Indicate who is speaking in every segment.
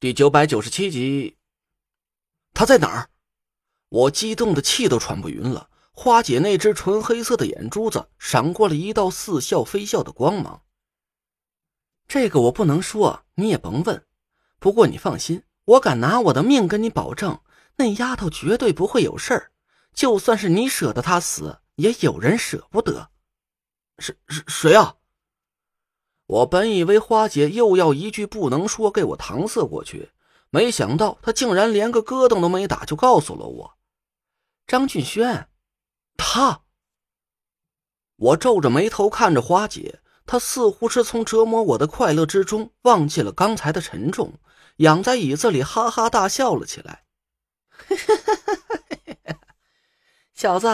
Speaker 1: 第九百九十七集，他在哪儿？我激动的气都喘不匀了。花姐那只纯黑色的眼珠子闪过了一道似笑非笑的光芒。这个我不能说，你也甭问。不过你放心，我敢拿我的命跟你保证，那丫头绝对不会有事儿。就算是你舍得她死，也有人舍不得。是是谁啊？我本以为花姐又要一句不能说给我搪塞过去，没想到她竟然连个咯噔都没打就告诉了我：张俊轩。他，我皱着眉头看着花姐，她似乎是从折磨我的快乐之中忘记了刚才的沉重，仰在椅子里哈哈大笑了起来。小子，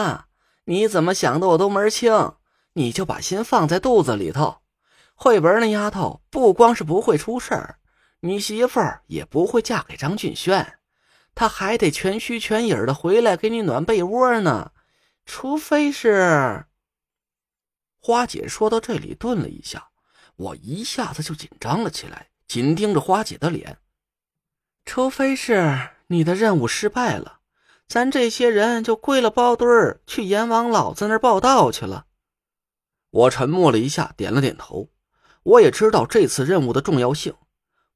Speaker 1: 你怎么想的我都门清，你就把心放在肚子里头。慧文那丫头不光是不会出事儿，你媳妇儿也不会嫁给张俊轩，她还得全虚全影的回来给你暖被窝呢。除非是花姐说到这里，顿了一下，我一下子就紧张了起来，紧盯着花姐的脸。除非是你的任务失败了，咱这些人就归了包堆儿去阎王老子那儿报道去了。我沉默了一下，点了点头。我也知道这次任务的重要性，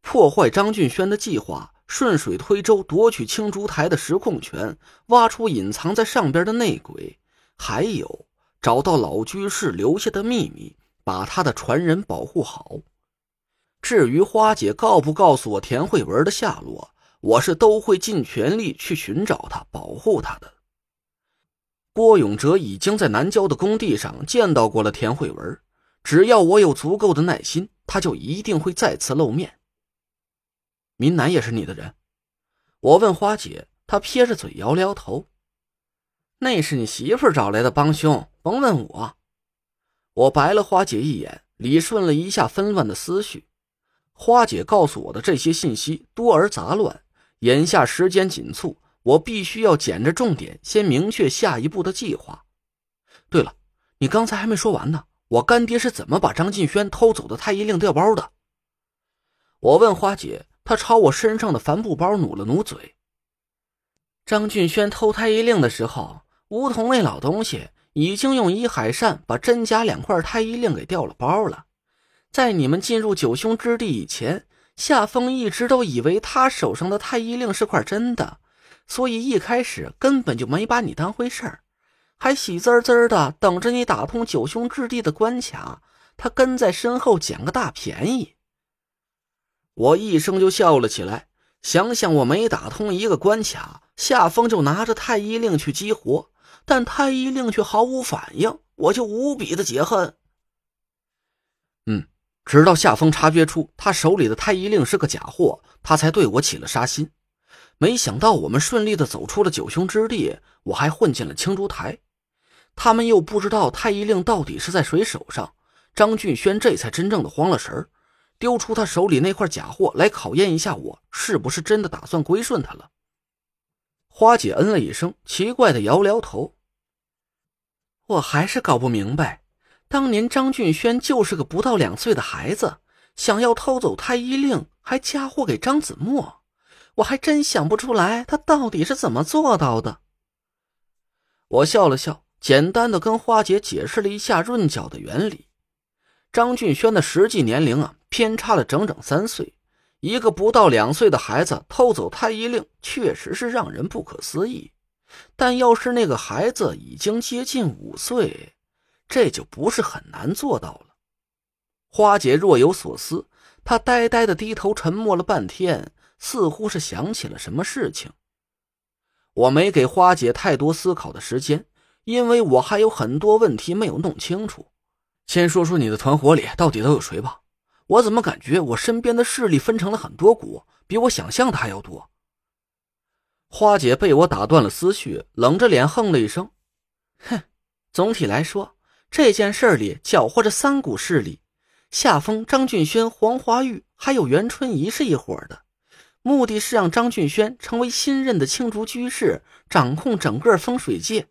Speaker 1: 破坏张俊轩的计划。顺水推舟夺取青竹台的实控权，挖出隐藏在上边的内鬼，还有找到老居士留下的秘密，把他的传人保护好。至于花姐告不告诉我田慧文的下落，我是都会尽全力去寻找他，保护他的。郭永哲已经在南郊的工地上见到过了田慧文，只要我有足够的耐心，他就一定会再次露面。民南也是你的人，我问花姐，她撇着嘴摇了摇头。那是你媳妇找来的帮凶，甭问我。我白了花姐一眼，理顺了一下纷乱的思绪。花姐告诉我的这些信息多而杂乱，眼下时间紧促，我必须要捡着重点，先明确下一步的计划。对了，你刚才还没说完呢，我干爹是怎么把张晋轩偷走的太医令调包的？我问花姐。她朝我身上的帆布包努了努嘴。张俊轩偷太医令的时候，梧桐那老东西已经用伊海扇把真假两块太医令给调了包了。在你们进入九凶之地以前，夏风一直都以为他手上的太医令是块真的，所以一开始根本就没把你当回事儿，还喜滋滋的等着你打通九凶之地的关卡，他跟在身后捡个大便宜。我一声就笑了起来，想想我没打通一个关卡，夏风就拿着太医令去激活，但太医令却毫无反应，我就无比的解恨。嗯，直到夏风察觉出他手里的太医令是个假货，他才对我起了杀心。没想到我们顺利的走出了九凶之地，我还混进了青竹台，他们又不知道太医令到底是在谁手上，张俊轩这才真正的慌了神儿。丢出他手里那块假货来考验一下我是不是真的打算归顺他了。花姐嗯了一声，奇怪的摇摇头。我还是搞不明白，当年张俊轩就是个不到两岁的孩子，想要偷走太医令，还嫁祸给张子墨，我还真想不出来他到底是怎么做到的。我笑了笑，简单的跟花姐解释了一下润角的原理。张俊轩的实际年龄啊。偏差了整整三岁，一个不到两岁的孩子偷走太医令，确实是让人不可思议。但要是那个孩子已经接近五岁，这就不是很难做到了。花姐若有所思，她呆呆的低头，沉默了半天，似乎是想起了什么事情。我没给花姐太多思考的时间，因为我还有很多问题没有弄清楚。先说说你的团伙里到底都有谁吧。我怎么感觉我身边的势力分成了很多股，比我想象的还要多？花姐被我打断了思绪，冷着脸哼了一声：“哼，总体来说，这件事里搅和着三股势力，夏风、张俊轩、黄华玉还有袁春怡是一伙的，目的是让张俊轩成为新任的青竹居士，掌控整个风水界。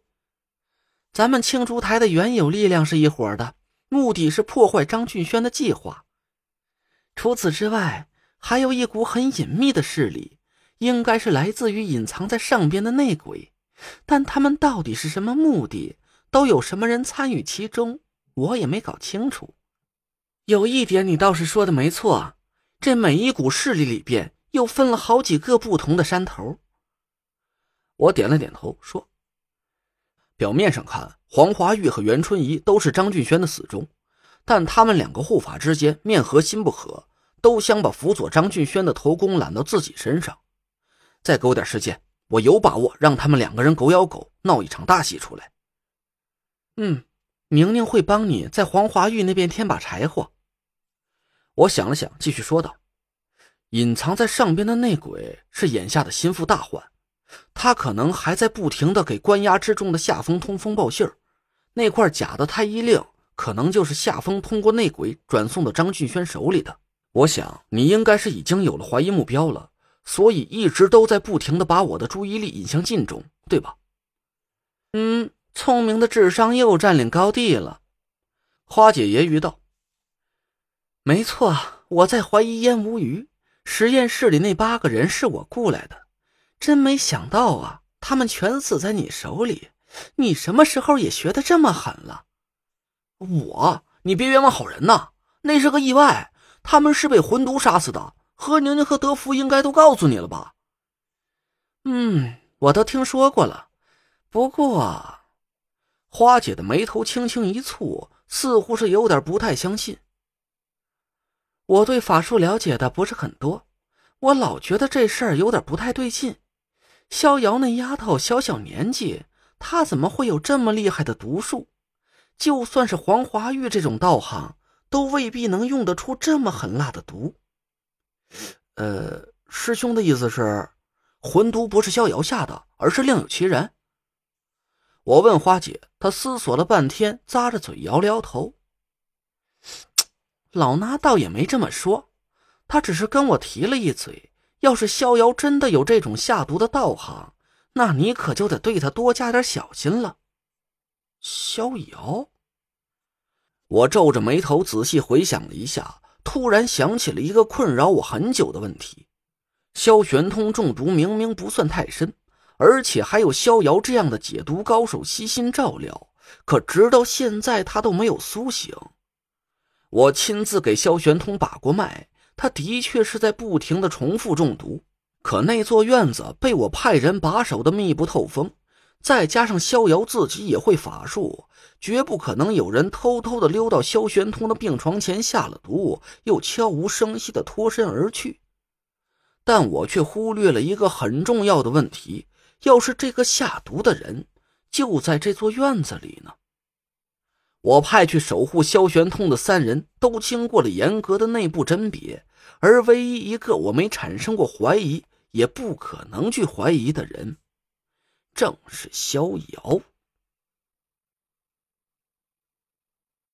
Speaker 1: 咱们青竹台的原有力量是一伙的，目的是破坏张俊轩的计划。”除此之外，还有一股很隐秘的势力，应该是来自于隐藏在上边的内鬼。但他们到底是什么目的？都有什么人参与其中？我也没搞清楚。有一点你倒是说的没错，这每一股势力里边又分了好几个不同的山头。我点了点头，说：“
Speaker 2: 表面上看，黄华玉和袁春怡都是张俊轩的死忠，但他们两个护法之间面和心不和，都想把辅佐张俊轩的头功揽到自己身上。再给我点时间，我有把握让他们两个人狗咬狗，闹一场大戏出来。”
Speaker 1: 嗯，宁宁会帮你在黄华玉那边添把柴火。
Speaker 2: 我想了想，继续说道：“隐藏在上边的内鬼是眼下的心腹大患，他可能还在不停的给关押之中的夏风通风报信儿。那块假的太医令，可能就是夏风通过内鬼转送到张俊轩手里的。我想你应该是已经有了怀疑目标了，所以一直都在不停的把我的注意力引向晋中，对吧？
Speaker 1: 嗯。”聪明的智商又占领高地了，
Speaker 2: 花姐揶揄道：“
Speaker 1: 没错，我在怀疑烟无鱼。实验室里那八个人是我雇来的，真没想到啊，他们全死在你手里。你什么时候也学的这么狠了？
Speaker 2: 我，你别冤枉好人呐！那是个意外，他们是被魂毒杀死的。何宁宁和德福应该都告诉你了吧？
Speaker 1: 嗯，我都听说过了，不过……”
Speaker 2: 花姐的眉头轻轻一蹙，似乎是有点不太相信。
Speaker 1: 我对法术了解的不是很多，我老觉得这事儿有点不太对劲。逍遥那丫头小小年纪，她怎么会有这么厉害的毒术？就算是黄华玉这种道行，都未必能用得出这么狠辣的毒。
Speaker 2: 呃，师兄的意思是，魂毒不是逍遥下的，而是另有其人。我问花姐，她思索了半天，咂着嘴摇了摇头。
Speaker 1: 老衲倒也没这么说，他只是跟我提了一嘴。要是逍遥真的有这种下毒的道行，那你可就得对他多加点小心了。
Speaker 2: 逍遥，我皱着眉头仔细回想了一下，突然想起了一个困扰我很久的问题：萧玄通中毒明明不算太深。而且还有逍遥这样的解毒高手悉心照料，可直到现在他都没有苏醒。我亲自给萧玄通把过脉，他的确是在不停的重复中毒。可那座院子被我派人把守的密不透风，再加上逍遥自己也会法术，绝不可能有人偷偷的溜到萧玄通的病床前下了毒，又悄无声息的脱身而去。但我却忽略了一个很重要的问题。要是这个下毒的人就在这座院子里呢？我派去守护萧玄通的三人都经过了严格的内部甄别，而唯一一个我没产生过怀疑，也不可能去怀疑的人，正是逍遥。